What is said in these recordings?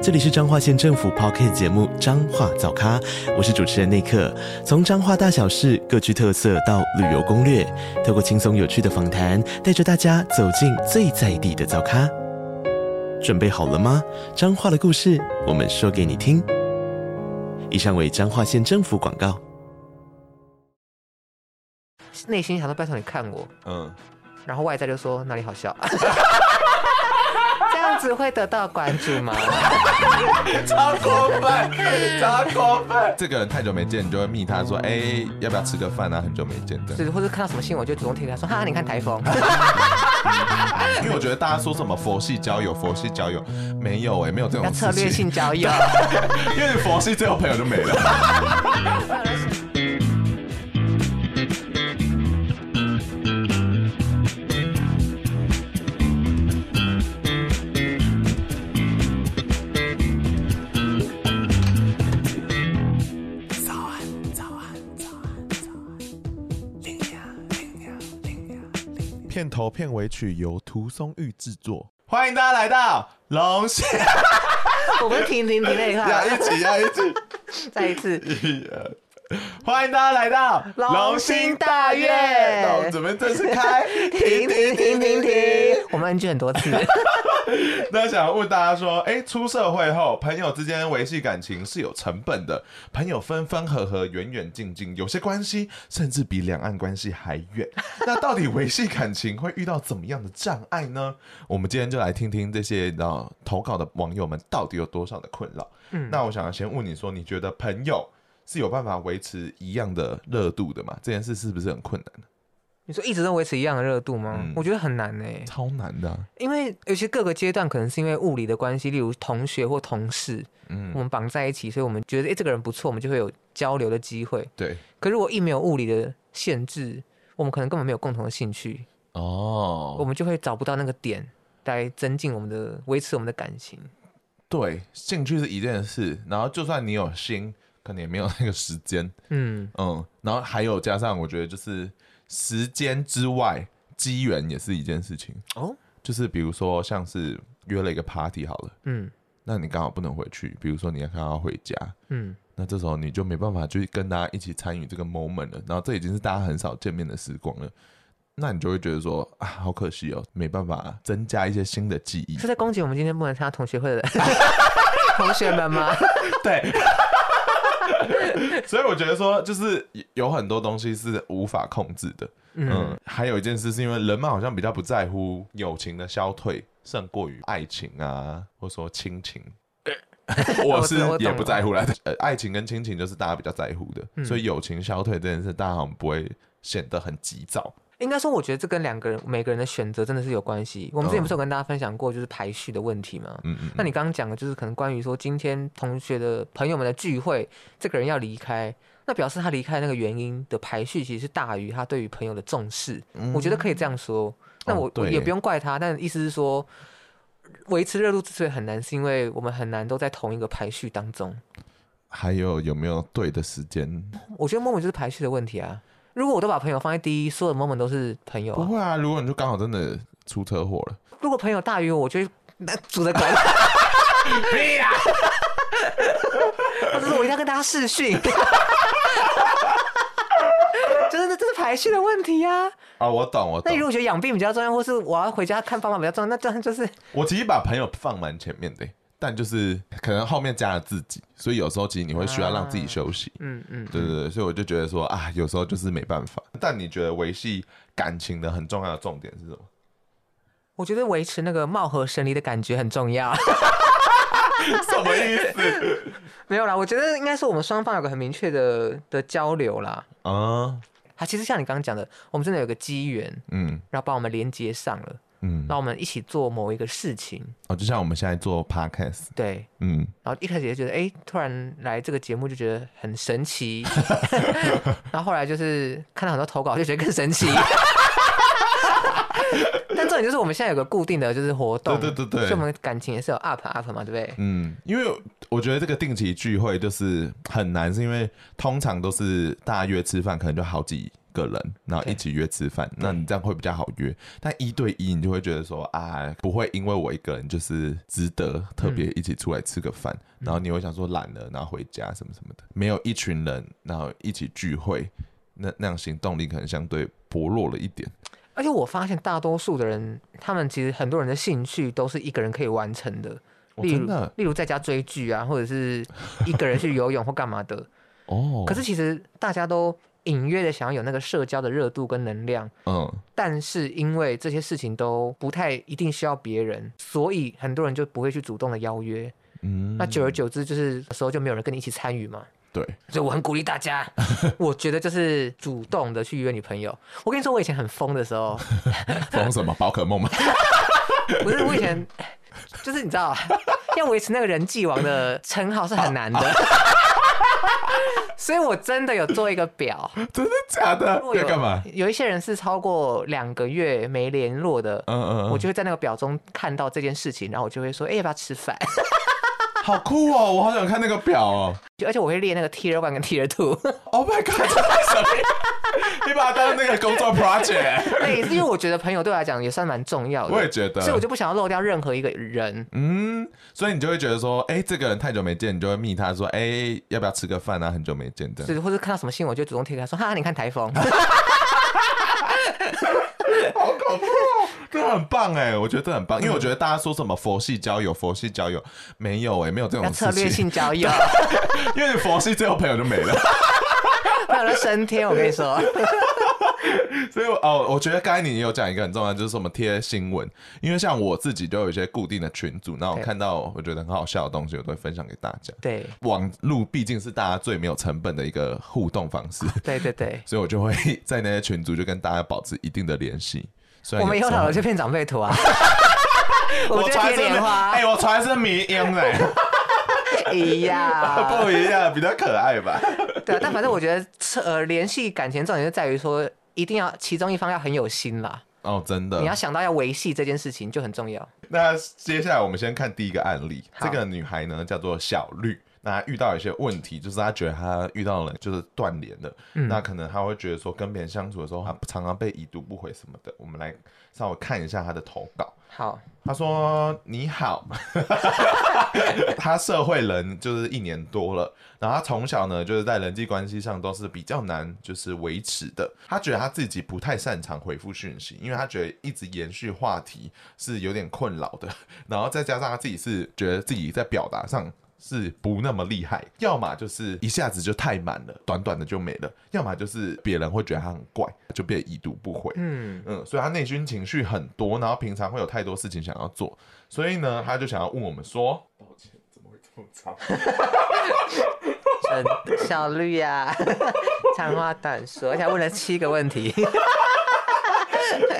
这里是彰化县政府 Podcast 节目《彰化早咖》，我是主持人内克。从彰化大小事各具特色到旅游攻略，透过轻松有趣的访谈，带着大家走进最在地的早咖。准备好了吗？彰化的故事，我们说给你听。以上为彰化县政府广告。内心想说：“拜托你看我。”嗯，然后外在就说：“哪里好笑？” 这样子会得到关注吗？超过分，超过分！这个人太久没见，你就会密他说：“哎、欸，要不要吃个饭啊？很久没见的。”是，或者看到什么新闻，我就主动贴他说：“哈，你看台风。”因为我觉得大家说什么佛系交友，佛系交友没有哎、欸，没有这种策略性交友，因为佛系最后朋友就没了。片头片尾曲由涂松玉制作，欢迎大家来到龙虾。我们停停停了一下，要一起，要一起，再一次。欢迎大家来到龙兴大院。那我们准备正式开，停停停停停。我们 NG 很多次。那想要问大家说，哎，出社会后，朋友之间维系感情是有成本的，朋友分分合合，远远近近，有些关系甚至比两岸关系还远。那到底维系感情会遇到怎么样的障碍呢？我们今天就来听听这些呃投稿的网友们到底有多少的困扰。嗯，那我想要先问你说，你觉得朋友？是有办法维持一样的热度的嘛？这件事是不是很困难？你说一直都维持一样的热度吗？嗯、我觉得很难呢、欸，超难的、啊。因为有些各个阶段可能是因为物理的关系，例如同学或同事，嗯，我们绑在一起，所以我们觉得哎、欸，这个人不错，我们就会有交流的机会。对。可如果一没有物理的限制，我们可能根本没有共同的兴趣哦，我们就会找不到那个点来增进我们的、维持我们的感情。对，兴趣是一件事，然后就算你有心。可能也没有那个时间，嗯嗯，然后还有加上，我觉得就是时间之外，机缘也是一件事情哦。就是比如说，像是约了一个 party 好了，嗯，那你刚好不能回去，比如说你要刚好回家，嗯，那这时候你就没办法去跟大家一起参与这个 moment 了。然后这已经是大家很少见面的时光了，那你就会觉得说啊，好可惜哦，没办法增加一些新的记忆。是在攻击我们今天不能参加同学会的 同学们吗？对。所以我觉得说，就是有很多东西是无法控制的。嗯，嗯，还有一件事是因为人们好像比较不在乎友情的消退，胜过于爱情啊，或者说亲情。我是也不在乎来的。呃，爱情跟亲情就是大家比较在乎的，嗯、所以友情消退这件事，大家好像不会显得很急躁。应该说，我觉得这跟两个人每个人的选择真的是有关系。我们之前不是有跟大家分享过，就是排序的问题吗？嗯嗯。那你刚刚讲的，就是可能关于说今天同学的朋友们的聚会，这个人要离开，那表示他离开那个原因的排序其实是大于他对于朋友的重视。嗯、我觉得可以这样说。那我、也不用怪他，但意思是说，维持热度之所以很难，是因为我们很难都在同一个排序当中。还有有没有对的时间？我觉得 moment 就是排序的问题啊。如果我都把朋友放在第一，所有的 moment 都是朋友、啊。不会啊，如果你就刚好真的出车祸了。如果朋友大于我，我就那组的管。屁啊！或者是我一定要跟大家试训。就是这是排序的问题呀、啊。啊，我懂，我懂。那如果觉得养病比较重要，或是我要回家看爸妈比较重要，那这样就是我其实把朋友放蛮前面的。但就是可能后面加了自己，所以有时候其实你会需要让自己休息。嗯嗯，对对对，所以我就觉得说啊，有时候就是没办法。但你觉得维系感情的很重要的重点是什么？我觉得维持那个貌合神离的感觉很重要。什么意思？没有啦，我觉得应该是我们双方有个很明确的的交流啦。啊，它其实像你刚刚讲的，我们真的有个机缘，嗯，然后把我们连接上了。嗯，那我们一起做某一个事情。哦，就像我们现在做 podcast，对，嗯，然后一开始也觉得，哎、欸，突然来这个节目就觉得很神奇，然后后来就是看到很多投稿就觉得更神奇，但重点就是我们现在有个固定的就是活动，对对对对，所以我们感情也是有 up up 嘛，对不对？嗯，因为我觉得这个定期聚会就是很难，是因为通常都是大家约吃饭，可能就好几个人，然后一起约吃饭，那你这样会比较好约。但一对一，你就会觉得说啊，不会因为我一个人就是值得特别一起出来吃个饭，嗯、然后你会想说懒了，然后回家什么什么的。没有一群人，然后一起聚会，那那样行动力可能相对薄弱了一点。而且我发现大多数的人，他们其实很多人的兴趣都是一个人可以完成的，例如、哦、例如在家追剧啊，或者是一个人去游泳或干嘛的。哦，可是其实大家都。隐约的想要有那个社交的热度跟能量，嗯，但是因为这些事情都不太一定需要别人，所以很多人就不会去主动的邀约，嗯，那久而久之，就是有时候就没有人跟你一起参与嘛，对，所以我很鼓励大家，我觉得就是主动的去约女朋友。我跟你说，我以前很疯的时候，疯什么？宝可梦吗？不是，我以前就是你知道，要维持那个人际王的称号是很难的。所以，我真的有做一个表，真的假的？要干嘛？有一些人是超过两个月没联络的，嗯嗯嗯，我就会在那个表中看到这件事情，然后我就会说，哎、欸，要不要吃饭？好酷哦！我好想看那个表哦。而且我会列那个 Tier One 跟 Tier Two。Oh my god！你把它当那个工作 project。对，因为我觉得朋友对我来讲也算蛮重要的。我也觉得。所以我就不想要漏掉任何一个人。嗯，所以你就会觉得说，哎、欸，这个人太久没见，你就会密他说，哎、欸，要不要吃个饭啊？很久没见的。是，或者看到什么新闻，我就主动贴给他说，哈哈，你看台风。好搞笑，真的很棒哎！我觉得这很棒，因为我觉得大家说什么佛系交友，佛系交友没有哎，没有这种策略性交友，因为佛系，最后朋友就没了，朋友就升天。我跟你说，所以哦，我觉得刚才你有讲一个很重要，就是什么贴新闻，因为像我自己就有一些固定的群组，那我看到我觉得很好笑的东西，我都会分享给大家。对，网路毕竟是大家最没有成本的一个互动方式。对 对对，所以我就会在那些群组就跟大家保持一定的联系。我们以后讨论这片长辈图啊，我传是莲花，哎，我传是迷音的，一样，不一样，比较可爱吧？对啊，但反正我觉得，呃，联系感情重点就在于说，一定要其中一方要很有心啦。哦，真的，你要想到要维系这件事情就很重要。那接下来我们先看第一个案例，这个女孩呢叫做小绿。那遇到一些问题，就是他觉得他遇到了就是断联了，嗯、那可能他会觉得说跟别人相处的时候，他常常被已读不回什么的。我们来稍微看一下他的投稿。好，他说你好，他社会人就是一年多了，然后他从小呢就是在人际关系上都是比较难就是维持的。他觉得他自己不太擅长回复讯息，因为他觉得一直延续话题是有点困扰的。然后再加上他自己是觉得自己在表达上。是不那么厉害，要么就是一下子就太满了，短短的就没了；要么就是别人会觉得他很怪，就变已读不回。嗯嗯，所以他内心情绪很多，然后平常会有太多事情想要做，所以呢，他就想要问我们说：“抱歉，怎么会这么长？” 小绿呀，长话短说，而且问了七个问题。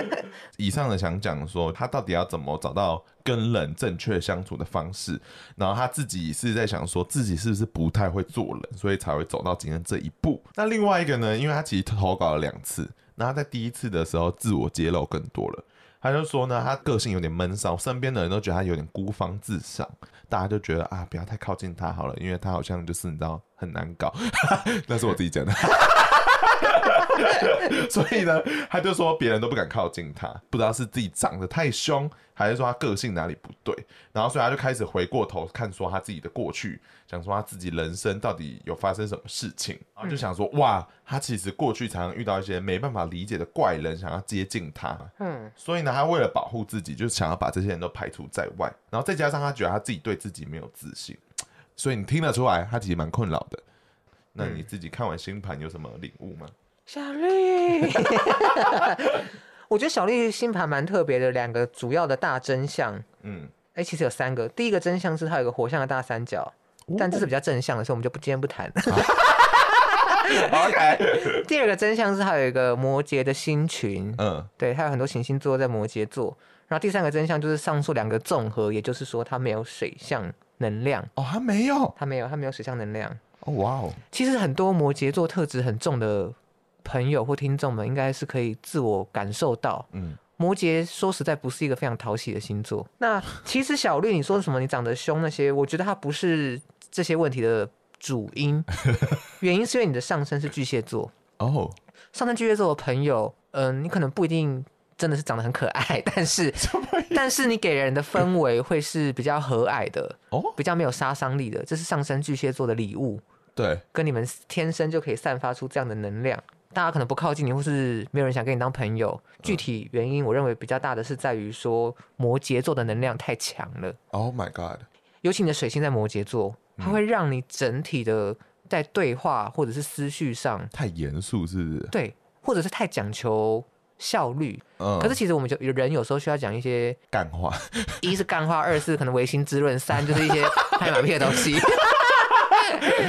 以上的想讲说，他到底要怎么找到跟人正确相处的方式，然后他自己是在想说自己是不是不太会做人，所以才会走到今天这一步。那另外一个呢，因为他其实投稿了两次，那他在第一次的时候自我揭露更多了，他就说呢，他个性有点闷骚，身边的人都觉得他有点孤芳自赏，大家就觉得啊，不要太靠近他好了，因为他好像就是你知道很难搞，那是我自己讲的。所以呢，他就说别人都不敢靠近他，不知道是自己长得太凶，还是说他个性哪里不对。然后，所以他就开始回过头看说他自己的过去，想说他自己人生到底有发生什么事情。然后就想说，哇，他其实过去常常遇到一些没办法理解的怪人，想要接近他。嗯，所以呢，他为了保护自己，就想要把这些人都排除在外。然后再加上他觉得他自己对自己没有自信，所以你听得出来，他其实蛮困扰的。那你自己看完星盘有什么领悟吗？小绿，我觉得小绿星盘蛮特别的，两个主要的大真相，嗯，哎、欸，其实有三个。第一个真相是它有个火象的大三角，哦、但这是比较正向的，所以我们就不今天不谈。OK。第二个真相是它有一个摩羯的星群，嗯，对，它有很多行星座在摩羯座。然后第三个真相就是上述两个综合，也就是说它没有水象能量。哦，它没有，它没有，它没有水象能量。哦哇哦！其实很多摩羯座特质很重的朋友或听众们，应该是可以自我感受到，嗯，摩羯说实在不是一个非常讨喜的星座。那其实小绿，你说什么？你长得凶那些，我觉得它不是这些问题的主因。原因是因为你的上身是巨蟹座哦。上升巨蟹座的朋友，嗯、呃，你可能不一定真的是长得很可爱，但是 但是你给人的氛围会是比较和蔼的哦，比较没有杀伤力的。这是上升巨蟹座的礼物。对，跟你们天生就可以散发出这样的能量。大家可能不靠近你，或是没有人想跟你当朋友。具体原因，我认为比较大的是在于说摩羯座的能量太强了。Oh my god！尤其你的水星在摩羯座，它会让你整体的在对话或者是思绪上太严肃，是不是？对，或者是太讲求效率。嗯。可是其实我们就人有时候需要讲一些干话，一是干话，二是可能唯心滋润，三就是一些 拍马屁的东西。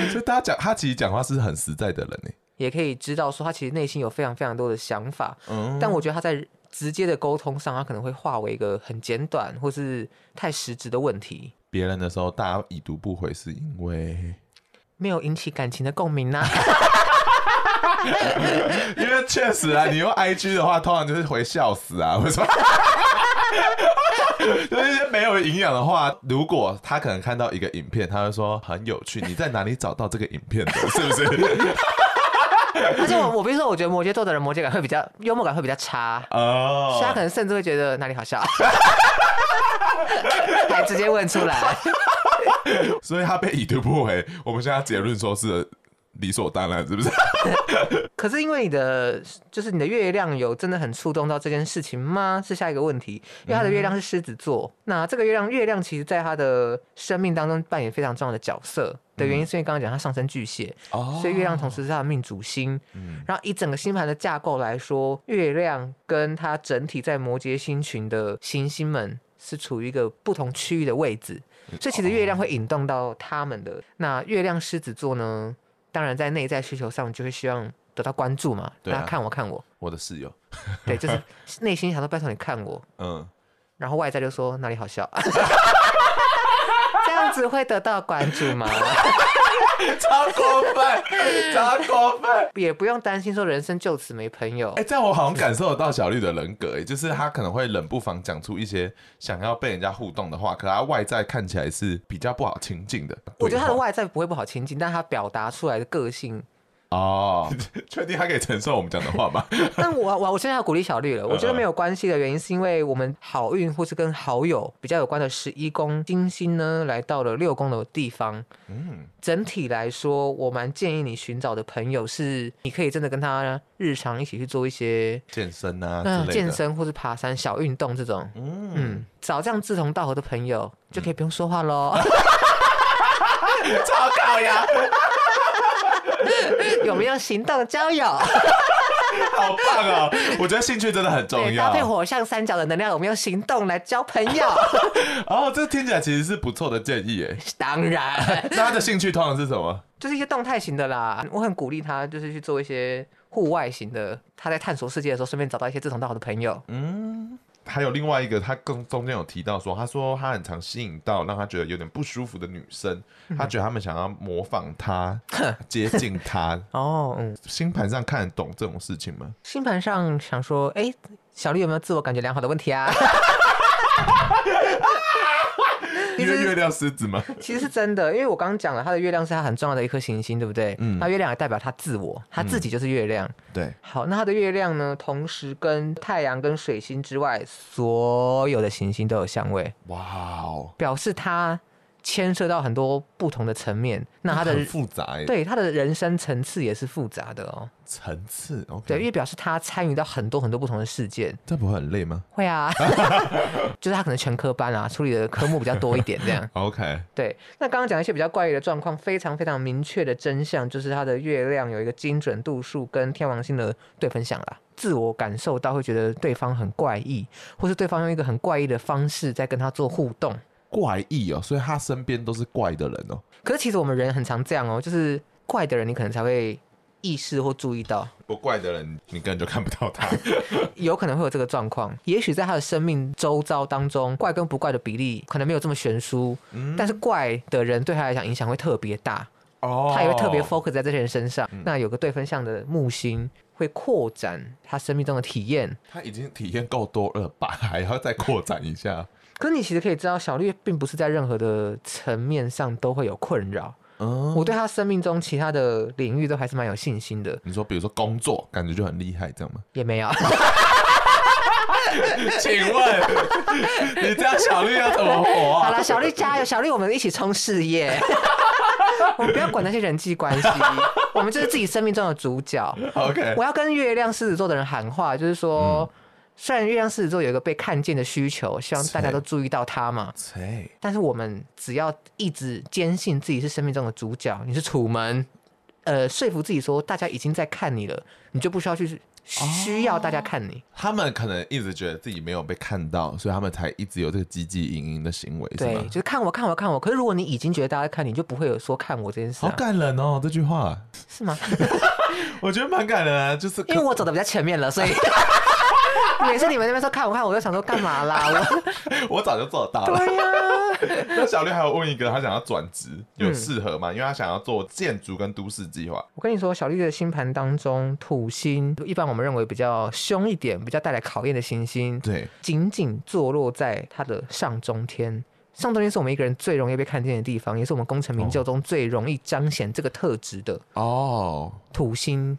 所以大家讲，他其实讲话是很实在的人呢，也可以知道说他其实内心有非常非常多的想法。嗯，但我觉得他在直接的沟通上，他可能会化为一个很简短或是太实质的问题。别人的时候，大家已读不回，是因为没有引起感情的共鸣呢、啊。因为确实啊，你用 IG 的话，通常就是回笑死啊，为什么？就是一些没有营养的话，如果他可能看到一个影片，他会说很有趣。你在哪里找到这个影片的？是不是？而且我我比如说，我觉得摩羯座的人摩羯感会比较幽默感会比较差哦，所以他可能甚至会觉得哪里好笑，还直接问出来。所以他被已读不回，我们现在结论说是。理所当然，是不是？可是因为你的就是你的月亮有真的很触动到这件事情吗？是下一个问题。因为他的月亮是狮子座，嗯、那这个月亮月亮其实在他的生命当中扮演非常重要的角色的原因，是因为刚刚讲他上升巨蟹，哦、所以月亮同时是他的命主星。嗯、然后以整个星盘的架构来说，月亮跟他整体在摩羯星群的行星们是处于一个不同区域的位置，所以其实月亮会引动到他们的。那月亮狮子座呢？当然，在内在需求上，就会希望得到关注嘛。大家看我，看我，我的室友。对，就是 内心想说拜托你看我。嗯。然后外在就说哪里好笑，这 样子会得到关注吗？超过分，超过分，也不用担心说人生就此没朋友。哎、欸，这样我好像感受得到小绿的人格，哎，就是他可能会冷不防讲出一些想要被人家互动的话，可他外在看起来是比较不好亲近的。我觉得他的外在不会不好亲近，但他表达出来的个性。哦，确定他可以承受我们讲的话吗？但我我我现在要鼓励小绿了。我觉得没有关系的原因，是因为我们好运或是跟好友比较有关的十一宫金星呢，来到了六宫的地方。嗯，整体来说，我蛮建议你寻找的朋友是，你可以真的跟他日常一起去做一些健身啊，嗯，健身或是爬山小运动这种。嗯嗯，找这样志同道合的朋友，就可以不用说话喽。超搞呀！有没有行动交友？好棒哦！我觉得兴趣真的很重要。搭配火象三角的能量，有没有行动来交朋友？哦，这听起来其实是不错的建议诶。当然，那他的兴趣通常是什么？就是一些动态型的啦。我很鼓励他，就是去做一些户外型的。他在探索世界的时候，顺便找到一些志同道合的朋友。嗯。还有另外一个，他更中间有提到说，他说他很常吸引到让他觉得有点不舒服的女生，他觉得他们想要模仿他，接近他。哦，嗯，星盘上看得懂这种事情吗？星盘上想说，哎，小绿有没有自我感觉良好的问题啊？因为月亮狮子吗？其实是真的，因为我刚刚讲了，他的月亮是他很重要的一颗行星，对不对？嗯，他月亮也代表他自我，他自己就是月亮。嗯、对，好，那他的月亮呢，同时跟太阳、跟水星之外，所有的行星都有相位。哇哦，表示他。牵涉到很多不同的层面，那他的很复杂，对他的人生层次也是复杂的哦。层次，OK，对，因为表示他参与到很多很多不同的事件，这不会很累吗？会啊，就是他可能全科班啊，处理的科目比较多一点，这样。OK，对。那刚刚讲一些比较怪异的状况，非常非常明确的真相，就是他的月亮有一个精准度数跟天王星的对分享啦。自我感受到会觉得对方很怪异，或是对方用一个很怪异的方式在跟他做互动。怪异哦，所以他身边都是怪的人哦。可是其实我们人很常这样哦，就是怪的人，你可能才会意识或注意到；不怪的人，你根本就看不到他。有可能会有这个状况。也许在他的生命周遭当中，怪跟不怪的比例可能没有这么悬殊。嗯。但是怪的人对他来讲影响会特别大哦，他也会特别 focus 在这些人身上。嗯。那有个对分相的木星。会扩展他生命中的体验。他已经体验够多了吧，还要再扩展一下。可是你其实可以知道，小绿并不是在任何的层面上都会有困扰。嗯，我对他生命中其他的领域都还是蛮有信心的。你说，比如说工作，感觉就很厉害，这样吗？也没有。请问你这样小绿要怎么活啊？好了，小绿加油，小绿，我们一起冲事业。我们不要管那些人际关系，我们就是自己生命中的主角。OK，我要跟月亮狮子座的人喊话，就是说。嗯虽然月亮狮子座有一个被看见的需求，希望大家都注意到他嘛。但是我们只要一直坚信自己是生命中的主角，你是楚门，呃，说服自己说大家已经在看你了，你就不需要去需要大家看你。哦。他们可能一直觉得自己没有被看到，所以他们才一直有这个积极营营的行为。对，就是看我，看我，看我。可是如果你已经觉得大家看你，就不会有说看我这件事啊。好感人哦，这句话是吗？我觉得蛮感人啊，就是因为我走的比较前面了，所以。每次你们那边说看我看我，就想说干嘛啦？我 我早就做到了。对呀、啊。那小绿还有问一个，他想要转职，有适合吗？因为他想要做建筑跟都市计划。我跟你说，小绿的星盘当中，土星一般我们认为比较凶一点，比较带来考验的行星，对，仅仅坐落在他的上中天。上中天是我们一个人最容易被看见的地方，也是我们功成名就中最容易彰显这个特质的。哦，土星。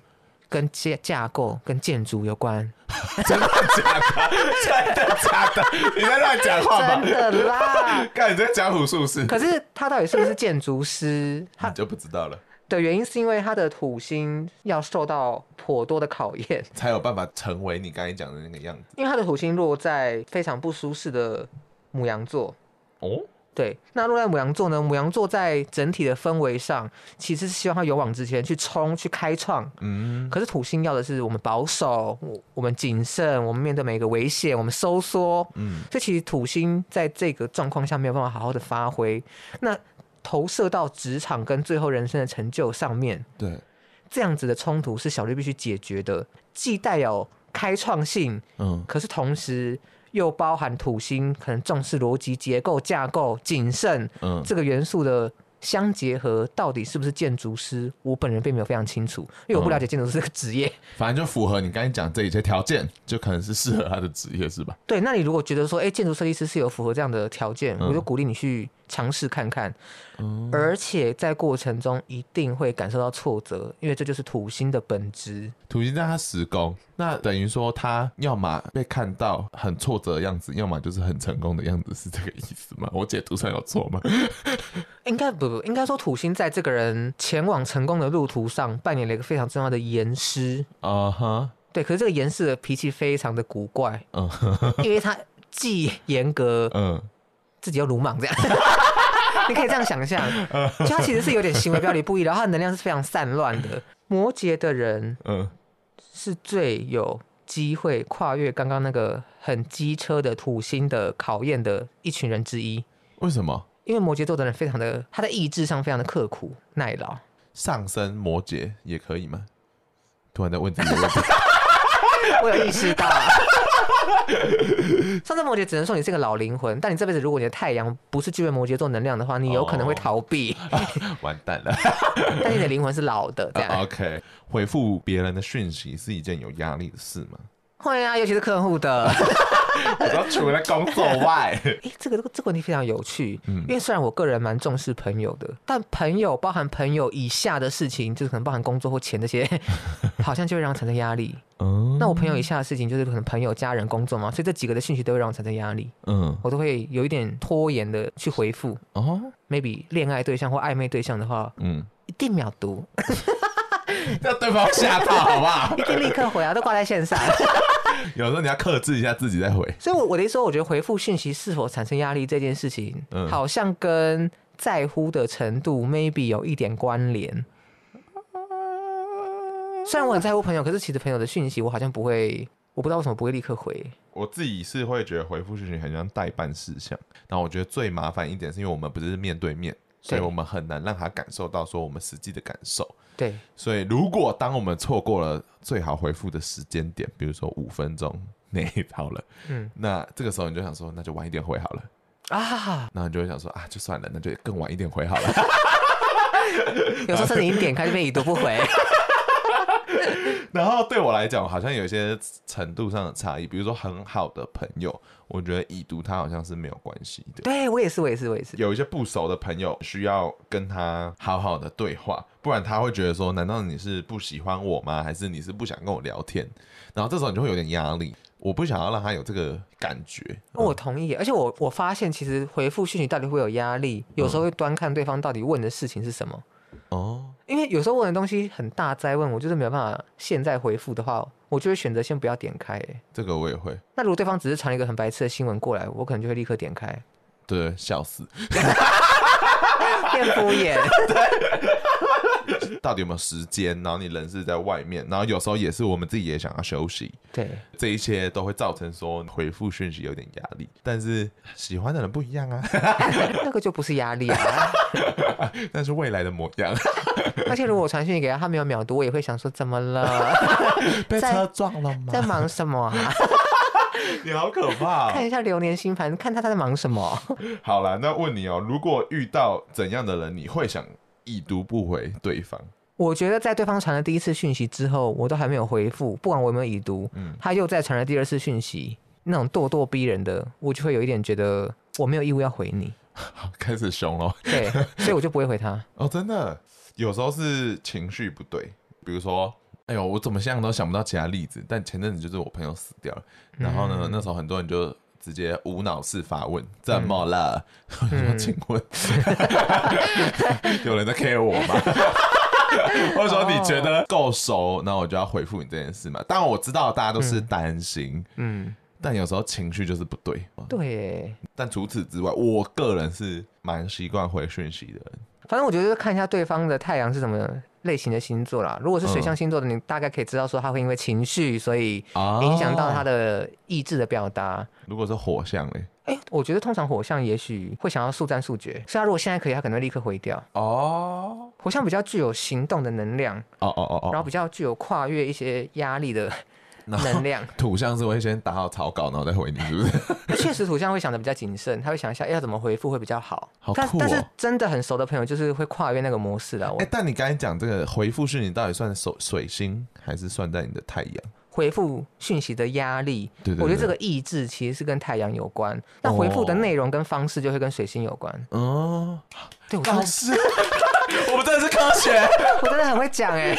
跟架架构跟建筑有关，真的假的？真的假的？你在乱讲话吗？真的啦！看你在讲虎术是？可是他到底是不是建筑师？他就不知道了。的原因是因为他的土星要受到颇多的考验，才有办法成为你刚才讲的那个样子。因为他的土星落在非常不舒适的牡羊座。哦。对，那落在母羊座呢？母羊座在整体的氛围上，其实是希望他勇往直前，去冲，去开创。嗯。可是土星要的是我们保守，我们谨慎，我们面对每一个危险，我们收缩。嗯。所以其实土星在这个状况下没有办法好好的发挥。那投射到职场跟最后人生的成就上面，对，这样子的冲突是小绿必须解决的，既带有开创性，嗯，可是同时。又包含土星，可能重视逻辑、结构、架构、谨慎，嗯，这个元素的相结合，到底是不是建筑师？我本人并没有非常清楚，因为我不了解建筑师这个职业。反正就符合你刚才讲这一些条件，就可能是适合他的职业，是吧？对，那你如果觉得说，哎、欸，建筑设计师是有符合这样的条件，嗯、我就鼓励你去。尝试看看，而且在过程中一定会感受到挫折，因为这就是土星的本质。土星在他十宫，那等于说他要么被看到很挫折的样子，要么就是很成功的样子，是这个意思吗？我解读上有错吗？应该不不，应该说土星在这个人前往成功的路途上扮演了一个非常重要的严师啊哈。Uh huh. 对，可是这个严师的脾气非常的古怪，嗯，uh. 因为他既严格，嗯。Uh. 自己又鲁莽这样，你可以这样想象，就他其实是有点行为表里不一，然后他的能量是非常散乱的。摩羯的人，嗯，是最有机会跨越刚刚那个很机车的土星的考验的一群人之一。为什么？因为摩羯座的人非常的，他的意志上非常的刻苦耐劳。上升摩羯也可以吗？突然在问这个问题，我有意识到。上升摩羯只能说你是个老灵魂，但你这辈子如果你的太阳不是具备摩羯座能量的话，你有可能会逃避。哦、完蛋了！但你的灵魂是老的，这样。Uh, OK，回复别人的讯息是一件有压力的事吗？会啊，尤其是客户的。我说除了工作外，哎、欸，这个这个问题非常有趣。嗯，因为虽然我个人蛮重视朋友的，但朋友包含朋友以下的事情，就是可能包含工作或钱这些，好像就会让我产生压力。嗯，那我朋友以下的事情，就是可能朋友、家人、工作嘛，所以这几个的讯息都会让我产生压力。嗯，我都会有一点拖延的去回复。哦，maybe 恋爱对象或暧昧对象的话，嗯，一定秒读。让对方吓到，好不好？一定立刻回啊，都挂在线上。有时候你要克制一下自己再回。所以，我我的意思说，我觉得回复讯息是否产生压力这件事情，嗯，好像跟在乎的程度 maybe 有一点关联。虽然我很在乎朋友，可是其实朋友的讯息我好像不会，我不知道为什么不会立刻回。我自己是会觉得回复讯息很像代办事项。然后我觉得最麻烦一点是因为我们不是面对面，所以我们很难让他感受到说我们实际的感受。对，所以如果当我们错过了最好回复的时间点，比如说五分钟内好了，嗯，那这个时候你就想说，那就晚一点回好了。啊，那你就会想说啊，就算了，那就更晚一点回好了。有时候甚至一点开就被已读不回，然后对我来讲，好像有一些程度上的差异。比如说很好的朋友，我觉得已读他好像是没有关系的。对，我也是，我也是，我也是。有一些不熟的朋友需要跟他好好的对话，不然他会觉得说：难道你是不喜欢我吗？还是你是不想跟我聊天？然后这时候你就会有点压力。我不想要让他有这个感觉。嗯、我同意，而且我我发现其实回复讯息到底会有压力，有时候会端看对方到底问的事情是什么。哦，因为有时候问的东西很大灾问，我就是没有办法现在回复的话，我就会选择先不要点开。哎，这个我也会。那如果对方只是传了一个很白痴的新闻过来，我可能就会立刻点开。对，笑死。变敷衍。对。到底有没有时间？然后你人是在外面，然后有时候也是我们自己也想要休息。对。这一切都会造成说回复讯息有点压力，但是喜欢的人不一样啊。那个就不是压力啊。那是未来的模样。而且如果我传讯息给他，他没有秒读，我也会想说怎么了？被车撞了吗？在忙什么啊？你好可怕哦！看一下流年星盘，看他他在忙什么。好了，那问你哦，如果遇到怎样的人，你会想已读不回对方？我觉得在对方传了第一次讯息之后，我都还没有回复，不管我有没有已读，嗯，他又再传了第二次讯息，那种咄咄逼人的，我就会有一点觉得我没有义务要回你。开始凶了。对，所以我就不会回他。哦，真的，有时候是情绪不对，比如说。哎呦，我怎么想都想不到其他例子。但前阵子就是我朋友死掉了，然后呢，嗯、那时候很多人就直接无脑式发问：“怎么了？”我、嗯、说：“请问，有人在 care 我吗？” 或者说你觉得够熟，那我就要回复你这件事嘛？当然我知道大家都是担心，嗯，但有时候情绪就是不对。对。但除此之外，我个人是蛮习惯回讯息的人。反正我觉得看一下对方的太阳是什么类型的星座啦。如果是水象星座的，你大概可以知道说他会因为情绪，所以影响到他的意志的表达。如果是火象嘞？哎，我觉得通常火象也许会想要速战速决，所以他如果现在可以，他可能会立刻回掉。哦，火象比较具有行动的能量。哦哦哦哦，然后比较具有跨越一些压力的。能量 土象是会先打好草稿，然后再回你，是不是？确实，土象会想的比较谨慎，他会想一下要怎么回复会比较好。好酷哦。但但是真的很熟的朋友，就是会跨越那个模式的。哎，但你刚才讲这个回复是你到底算水水星，还是算在你的太阳？回复讯息的压力，对对对，我觉得这个意志其实是跟太阳有关。那回复的内容跟方式就会跟水星有关。哦，对，我老师，我们真的是科学，我真的很会讲哎。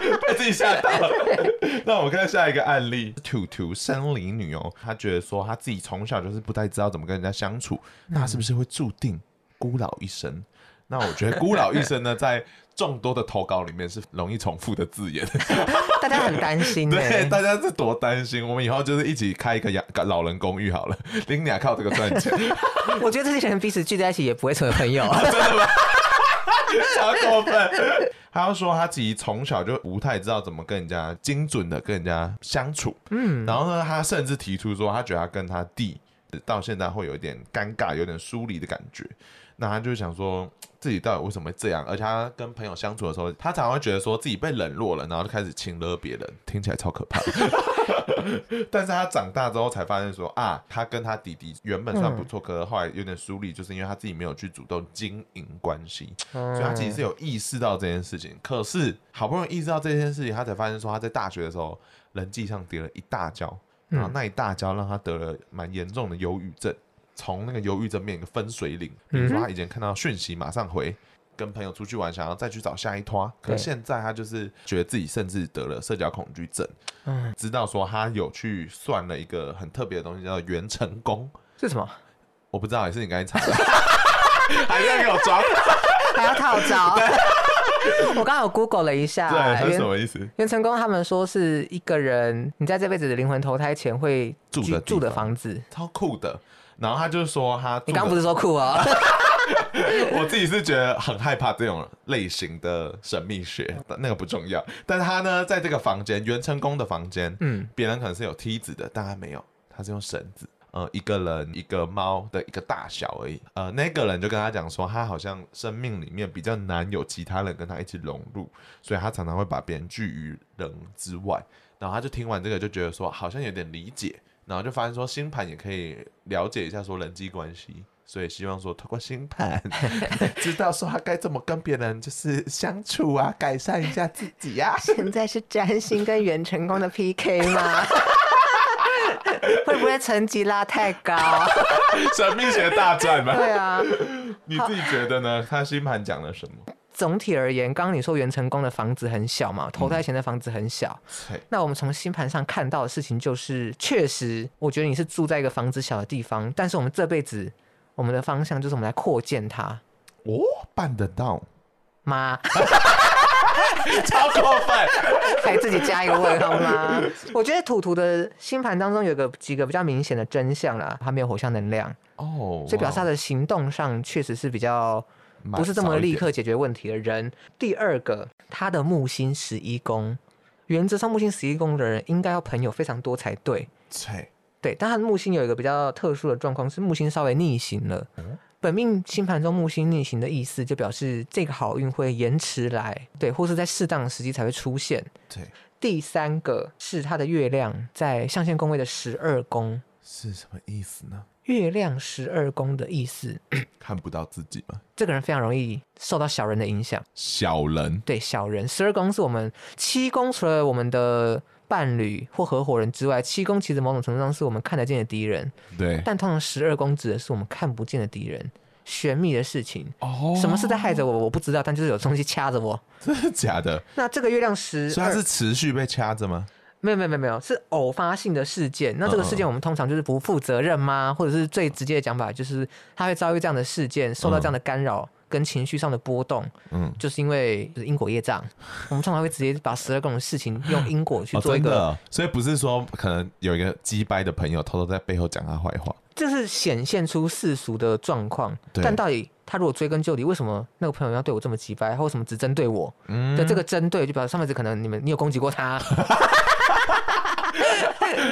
被自己吓到了。那我们看下一个案例，图图森林女哦，她觉得说她自己从小就是不太知道怎么跟人家相处，那是不是会注定孤老一生？那我觉得孤老一生呢，在众多的投稿里面是容易重复的字眼，大家很担心。对，大家是多担心。我们以后就是一起开一个养老人公寓好了，林俩靠这个赚钱。我觉得这些人彼此聚在一起也不会成为朋友，真的吗？好过分！他说他自己从小就不太知道怎么跟人家精准的跟人家相处，嗯，然后呢，他甚至提出说，他觉得他跟他弟到现在会有一点尴尬，有点疏离的感觉。那他就想说，自己到底为什么会这样？而且他跟朋友相处的时候，他常常会觉得说自己被冷落了，然后就开始轻勒别人，听起来超可怕。但是他长大之后才发现说啊，他跟他弟弟原本算不错，可是后来有点疏离，就是因为他自己没有去主动经营关系，所以他其实是有意识到这件事情。可是好不容易意识到这件事情，他才发现说他在大学的时候人际上跌了一大跤，然后那一大跤让他得了蛮严重的忧郁症。从那个忧郁症面一个分水岭，比如说他以前看到讯息马上回，跟朋友出去玩想要再去找下一拖，可是现在他就是觉得自己甚至得了社交恐惧症。嗯，知道说他有去算了一个很特别的东西，叫做元成功。是什么？我不知道，也是你刚才查的，还要给我装，还要套招。我刚刚有 Google 了一下，对，是什么意思？元成功他们说是一个人你在这辈子的灵魂投胎前会住的住的房子，超酷的。然后他就说他，你刚不是说酷啊？我自己是觉得很害怕这种类型的神秘学，那个不重要。但是他呢，在这个房间，元成功的房间，嗯，别人可能是有梯子的，但他没有，他是用绳子，呃，一个人一个猫的一个大小而已。呃，那个人就跟他讲说，他好像生命里面比较难有其他人跟他一起融入，所以他常常会把别人拒于人之外。然后他就听完这个，就觉得说好像有点理解。然后就发现说，星盘也可以了解一下说人际关系所以希望说透过星盘，知道说他该怎么跟别人就是相处啊，改善一下自己呀、啊。现在是占星跟元成功的 PK 吗？会不会成绩拉太高？神秘学大战吗？对啊，你自己觉得呢？他星盘讲了什么？总体而言，刚刚你说袁成功的房子很小嘛，投胎前的房子很小。嗯、那我们从星盘上看到的事情就是，确实，我觉得你是住在一个房子小的地方，但是我们这辈子，我们的方向就是我们来扩建它。哦，办得到吗？超过分，还自己加一个问号吗？我觉得土图的星盘当中有个几个比较明显的真相啦，他没有火象能量哦，所以表示他的行动上确实是比较。不是这么立刻解决问题的人。第二个，他的木星十一宫，原则上木星十一宫的人应该要朋友非常多才对。对，对，但他的木星有一个比较特殊的状况，是木星稍微逆行了。嗯、本命星盘中木星逆行的意思，就表示这个好运会延迟来，对，或是在适当的时机才会出现。对，第三个是他的月亮在象限宫位的十二宫，是什么意思呢？月亮十二宫的意思，看不到自己吗？这个人非常容易受到小人的影响。小人，对，小人。十二宫是我们七宫，除了我们的伴侣或合伙人之外，七宫其实某种程度上是我们看得见的敌人。对，但通常十二宫指的是我们看不见的敌人，玄秘的事情。哦，什么是在害着我？我不知道，但就是有东西掐着我。真的假的？那这个月亮十，所以它是持续被掐着吗？没有没有没有没有，是偶发性的事件。那这个事件我们通常就是不负责任吗？或者是最直接的讲法，就是他会遭遇这样的事件，受到这样的干扰跟情绪上的波动。嗯，就是因为因果业障，我们通常会直接把十二宫的事情用因果去做一个。所以不是说可能有一个机掰的朋友偷偷在背后讲他坏话，这是显现出世俗的状况。但到底他如果追根究底，为什么那个朋友要对我这么机掰？他为什么只针对我？嗯，的这个针对就表示上辈子可能你们你有攻击过他。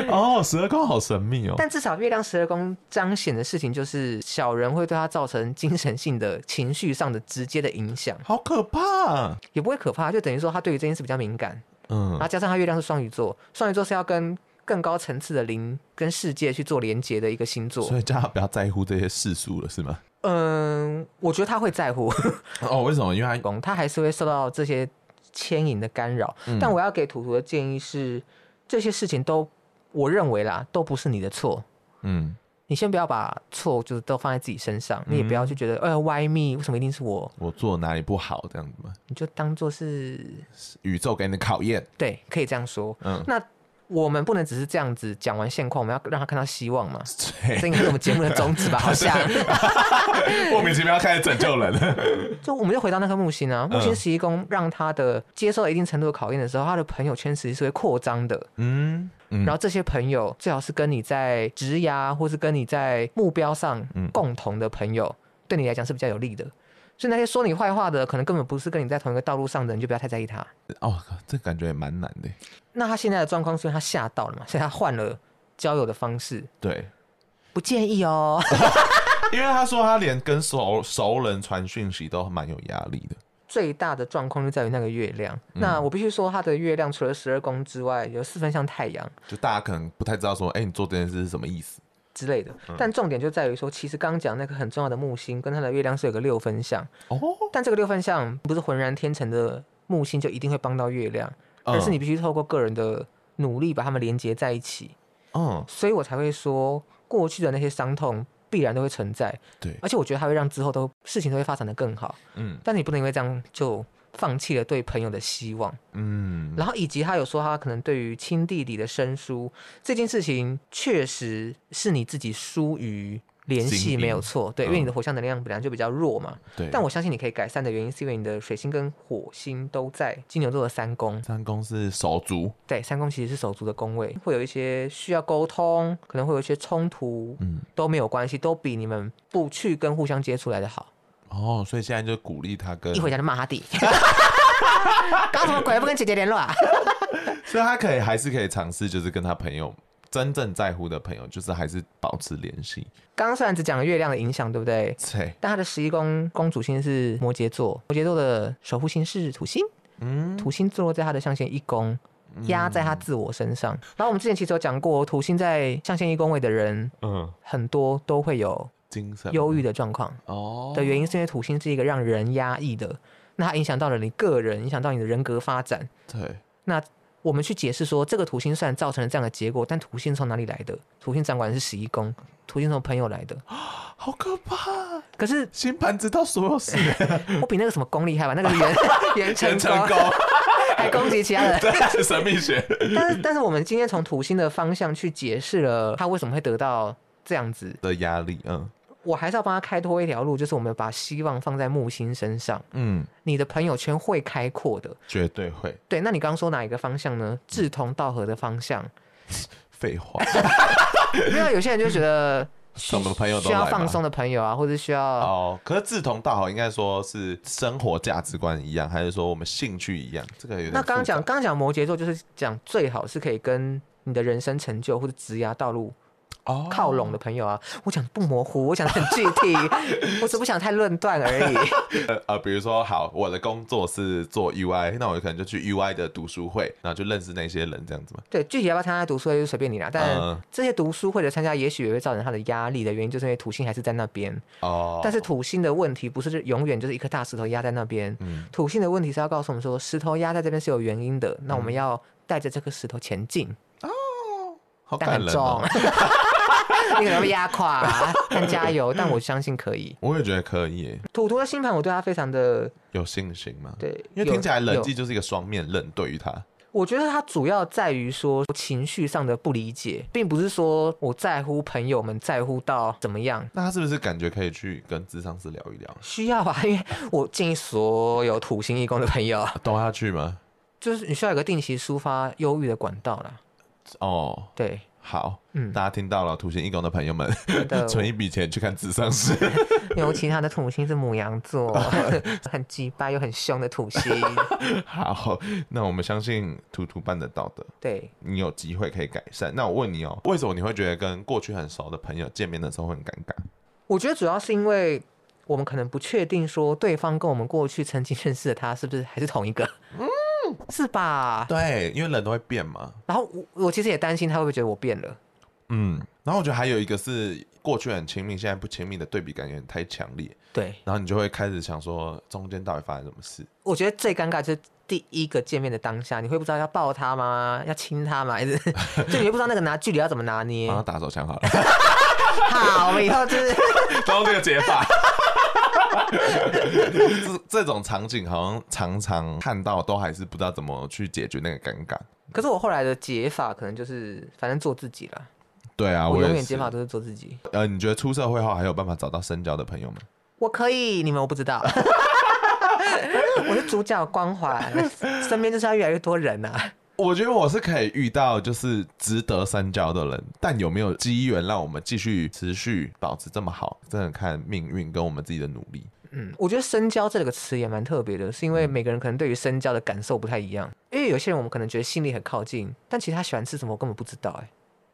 哦，十二宫好神秘哦！但至少月亮十二宫彰显的事情，就是小人会对他造成精神性的情绪上的直接的影响。好可怕！也不会可怕，就等于说他对于这件事比较敏感。嗯，然后加上他月亮是双鱼座，双鱼座是要跟更高层次的灵跟世界去做连接的一个星座，所以叫他不要在乎这些世俗了，是吗？嗯，我觉得他会在乎。哦，为什么？因为他 他还是会受到这些牵引的干扰。嗯，但我要给图图的建议是，这些事情都。我认为啦，都不是你的错。嗯，你先不要把错就是都放在自己身上，嗯、你也不要去觉得，呃，why me？为什么一定是我？我做哪里不好这样子吗？你就当做是宇宙给你的考验。对，可以这样说。嗯，那。我们不能只是这样子讲完现况，我们要让他看到希望嘛？对这应该是我们节目的宗旨吧？好像 莫名其妙开始拯救人。就我们就回到那颗木星啊，木星十一宫让他的接受了一定程度的考验的时候，他的朋友圈实际是会扩张的。嗯，嗯，然后这些朋友最好是跟你在职涯或是跟你在目标上共同的朋友，嗯、对你来讲是比较有利的。所以那些说你坏话的，可能根本不是跟你在同一个道路上的，你就不要太在意他。哦，这感觉也蛮难的。那他现在的状况是因为他吓到了嘛？所以他换了交友的方式。对，不建议哦。因为他说他连跟熟熟人传讯息都蛮有压力的。最大的状况就在于那个月亮。嗯、那我必须说，它的月亮除了十二宫之外，有四分像太阳。就大家可能不太知道说，哎、欸，你做这件事是什么意思？之类的，但重点就在于说，其实刚刚讲那个很重要的木星跟它的月亮是有个六分相哦，但这个六分相不是浑然天成的木星就一定会帮到月亮，而是你必须透过个人的努力把它们连接在一起。嗯，所以我才会说，过去的那些伤痛必然都会存在，对，而且我觉得它会让之后都事情都会发展的更好。嗯，但你不能因为这样就。放弃了对朋友的希望，嗯，然后以及他有说他可能对于亲弟弟的生疏这件事情，确实是你自己疏于联系没有错，对，因为你的火象能量本来就比较弱嘛，对。但我相信你可以改善的原因，是因为你的水星跟火星都在金牛座的三宫，三宫是手足，对，三宫其实是手足的宫位，会有一些需要沟通，可能会有一些冲突，嗯，都没有关系，都比你们不去跟互相接触来的好。哦，所以现在就鼓励他跟一回家就骂他弟，搞什么鬼？不跟姐姐联络啊？所以他可以还是可以尝试，就是跟他朋友真正在乎的朋友，就是还是保持联系。刚刚虽然只讲了月亮的影响，对不对？对。但他的十一宫公主星是摩羯座，摩羯座的守护星是土星，嗯，土星坐落在他的象限一宫。压在他自我身上，然后我们之前其实有讲过，土星在象限一宫位的人，嗯，很多都会有精神忧郁的状况哦的原因，是因为土星是一个让人压抑的，那它影响到了你个人，影响到你的人格发展。对，那我们去解释说，这个土星虽然造成了这样的结果，但土星从哪里来的？土星掌管的是十一宫，土星从朋友来的，好可怕。可是星盘知道所有事，我比那个什么宫厉害吧？那个元元辰宫还攻击其他人，是神秘学。但是，但是我们今天从土星的方向去解释了他为什么会得到这样子的压力，嗯。我还是要帮他开拓一条路，就是我们把希望放在木星身上。嗯，你的朋友圈会开阔的，绝对会。对，那你刚刚说哪一个方向呢？志同道合的方向。废话，因为有些人就觉得 什么朋友需要放松的朋友啊，或者需要哦。可是志同道合应该说是生活价值观一样，还是说我们兴趣一样？这个有点。那刚刚讲，刚刚讲摩羯座就是讲最好是可以跟你的人生成就或者职涯道路。靠拢的朋友啊，我讲不模糊，我讲很具体，我只不想太论断而已。呃呃，比如说，好，我的工作是做 UI，那我可能就去 UI 的读书会，然后就认识那些人，这样子嘛。对，具体要不要参加读书会就随便你啦。但这些读书会的参加，也许也会造成他的压力的原因，就是因为土星还是在那边。哦。但是土星的问题不是永远就是一颗大石头压在那边。嗯。土星的问题是要告诉我们说，石头压在这边是有原因的，那我们要带着这颗石头前进。哦。好感人哦。你可能被压垮，啊，很加油，但我相信可以。我也觉得可以。土土的星盘，我对他非常的有信心嘛。对，因为听起来人际就是一个双面冷，对于他，我觉得他主要在于说情绪上的不理解，并不是说我在乎朋友们在乎到怎么样。那他是不是感觉可以去跟智商师聊一聊？需要啊，因为我建议所有土星义工的朋友都要去吗？就是你需要有个定期抒发忧郁的管道啦。哦，对。好，嗯，大家听到了，土星一宫的朋友们，存一笔钱去看智商师。尤其他的土星是母羊座，很机掰又很凶的土星。好，那我们相信图图办得到的。对，你有机会可以改善。那我问你哦，为什么你会觉得跟过去很熟的朋友见面的时候会很尴尬？我觉得主要是因为我们可能不确定说对方跟我们过去曾经认识的他是不是还是同一个。嗯。是吧？对，因为人都会变嘛。然后我我其实也担心他会不会觉得我变了。嗯，然后我觉得还有一个是过去很亲密，现在不亲密的对比感有点太强烈。对，然后你就会开始想说中间到底发生什么事。我觉得最尴尬就是第一个见面的当下，你会不知道要抱他吗？要亲他吗？还是 就你会不知道那个拿距离要怎么拿捏？帮他打手枪好了。好，我们以后就是 都用这个解法。这这种场景好像常常看到，都还是不知道怎么去解决那个尴尬。可是我后来的解法可能就是，反正做自己了。对啊，我永远解法都是做自己。呃，你觉得出社会后还有办法找到深交的朋友吗？我可以，你们我不知道。我是主角光环，身边就是要越来越多人啊。我觉得我是可以遇到就是值得深交的人，但有没有机缘让我们继续持续保持这么好，真的看命运跟我们自己的努力。嗯，我觉得深交这个词也蛮特别的，是因为每个人可能对于深交的感受不太一样。因为有些人我们可能觉得心里很靠近，但其实他喜欢吃什么我根本不知道。哎，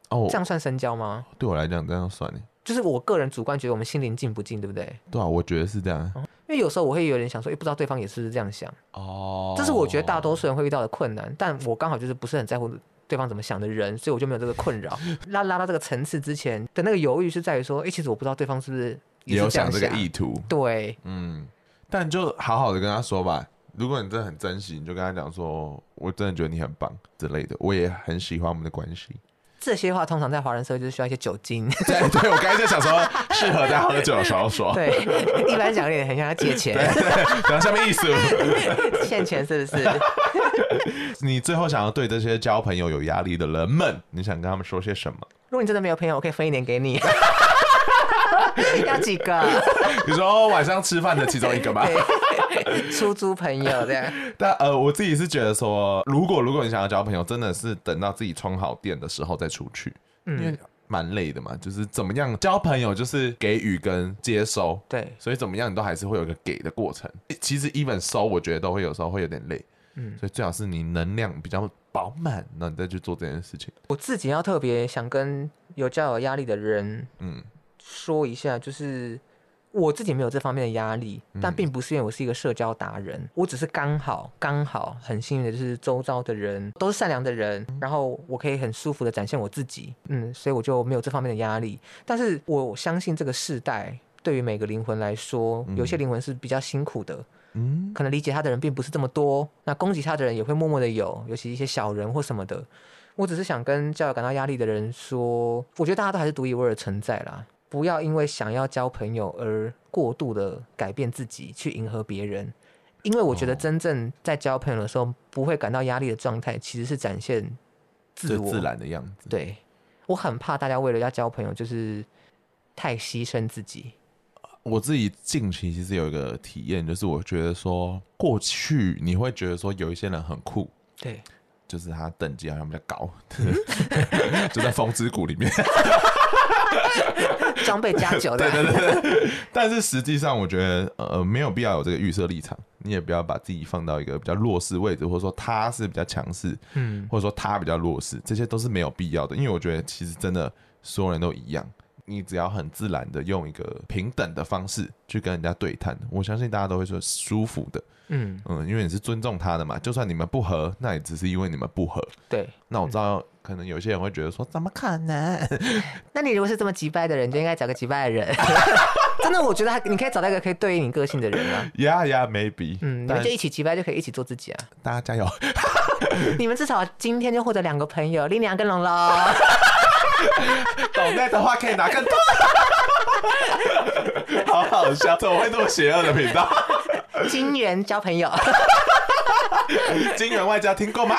哦，这样算深交吗？对我来讲，这样算呢。就是我个人主观觉得我们心灵近不近，对不对？对啊，我觉得是这样。因为有时候我会有点想说，哎，不知道对方也是不是这样想哦。这是我觉得大多数人会遇到的困难，但我刚好就是不是很在乎对方怎么想的人，所以我就没有这个困扰。拉拉到这个层次之前的那个犹豫是在于说，哎，其实我不知道对方是不是也有想这个意图。对，嗯，但就好好的跟他说吧。如果你真的很珍惜，你就跟他讲说，我真的觉得你很棒之类的。我也很喜欢我们的关系。这些话通常在华人社会就是需要一些酒精。对，对我刚才就想说，适合在喝酒的时候说。对，一般讲也很像要借钱。对，讲什么意思？欠钱是不是？你最后想要对这些交朋友有压力的人们，你想跟他们说些什么？如果你真的没有朋友，我可以分一点给你。要几个？你说晚上吃饭的其中一个吧。出租朋友这样。但呃，我自己是觉得说，如果如果你想要交朋友，真的是等到自己充好电的时候再出去，嗯、因为蛮累的嘛。就是怎么样交朋友，就是给予跟接收。对，所以怎么样你都还是会有一个给的过程。其实 even 收，我觉得都会有时候会有点累。嗯，所以最好是你能量比较饱满，那你再去做这件事情。我自己要特别想跟有交友压力的人，嗯。说一下，就是我自己没有这方面的压力，但并不是因为我是一个社交达人，我只是刚好刚好很幸运的就是周遭的人都是善良的人，然后我可以很舒服的展现我自己，嗯，所以我就没有这方面的压力。但是我相信这个世代对于每个灵魂来说，有些灵魂是比较辛苦的，嗯，可能理解他的人并不是这么多，那攻击他的人也会默默的有，尤其一些小人或什么的。我只是想跟教有感到压力的人说，我觉得大家都还是独一无二的存在啦。不要因为想要交朋友而过度的改变自己，去迎合别人。因为我觉得真正在交朋友的时候不会感到压力的状态，其实是展现自我自然的样子。对，我很怕大家为了要交朋友，就是太牺牲自己。我自己近期其实有一个体验，就是我觉得说，过去你会觉得说有一些人很酷，对，就是他等级好像比较高，就在风之谷里面。装备加酒的，对对对对。但是实际上，我觉得呃没有必要有这个预设立场，你也不要把自己放到一个比较弱势位置，或者说他是比较强势，嗯，或者说他比较弱势，这些都是没有必要的。因为我觉得其实真的所有人都一样，你只要很自然的用一个平等的方式去跟人家对谈，我相信大家都会说舒服的。嗯嗯，因为你是尊重他的嘛，就算你们不合，那也只是因为你们不合。对，那我知道，可能有些人会觉得说，怎么可能？那你如果是这么急败的人，就应该找个急败的人。真的，我觉得你可以找到一个可以对应你个性的人啊。Yeah, yeah, maybe。嗯，你们就一起急败，就可以一起做自己啊。大家加油！你们至少今天就获得两个朋友，林良跟龙龙。懂内的话可以拿更多。好好笑，怎么会这么邪恶的频道？金元交朋友，金元外交听过吗？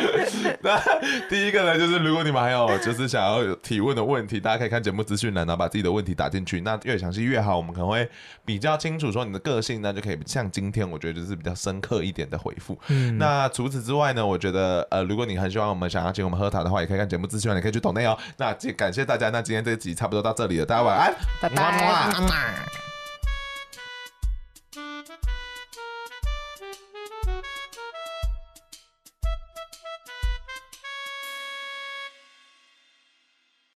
那第一个呢，就是如果你们还有就是想要有提问的问题，大家可以看节目资讯栏，然后把自己的问题打进去。那越详细越好，我们可能会比较清楚说你的个性，那就可以像今天我觉得就是比较深刻一点的回复。嗯，那除此之外呢，我觉得呃，如果你很喜欢我们想要请我们喝茶的话，也可以看节目资讯栏，也可以去抖内哦。那感谢大家，那今天这集差不多到这里了，大家晚安，拜拜。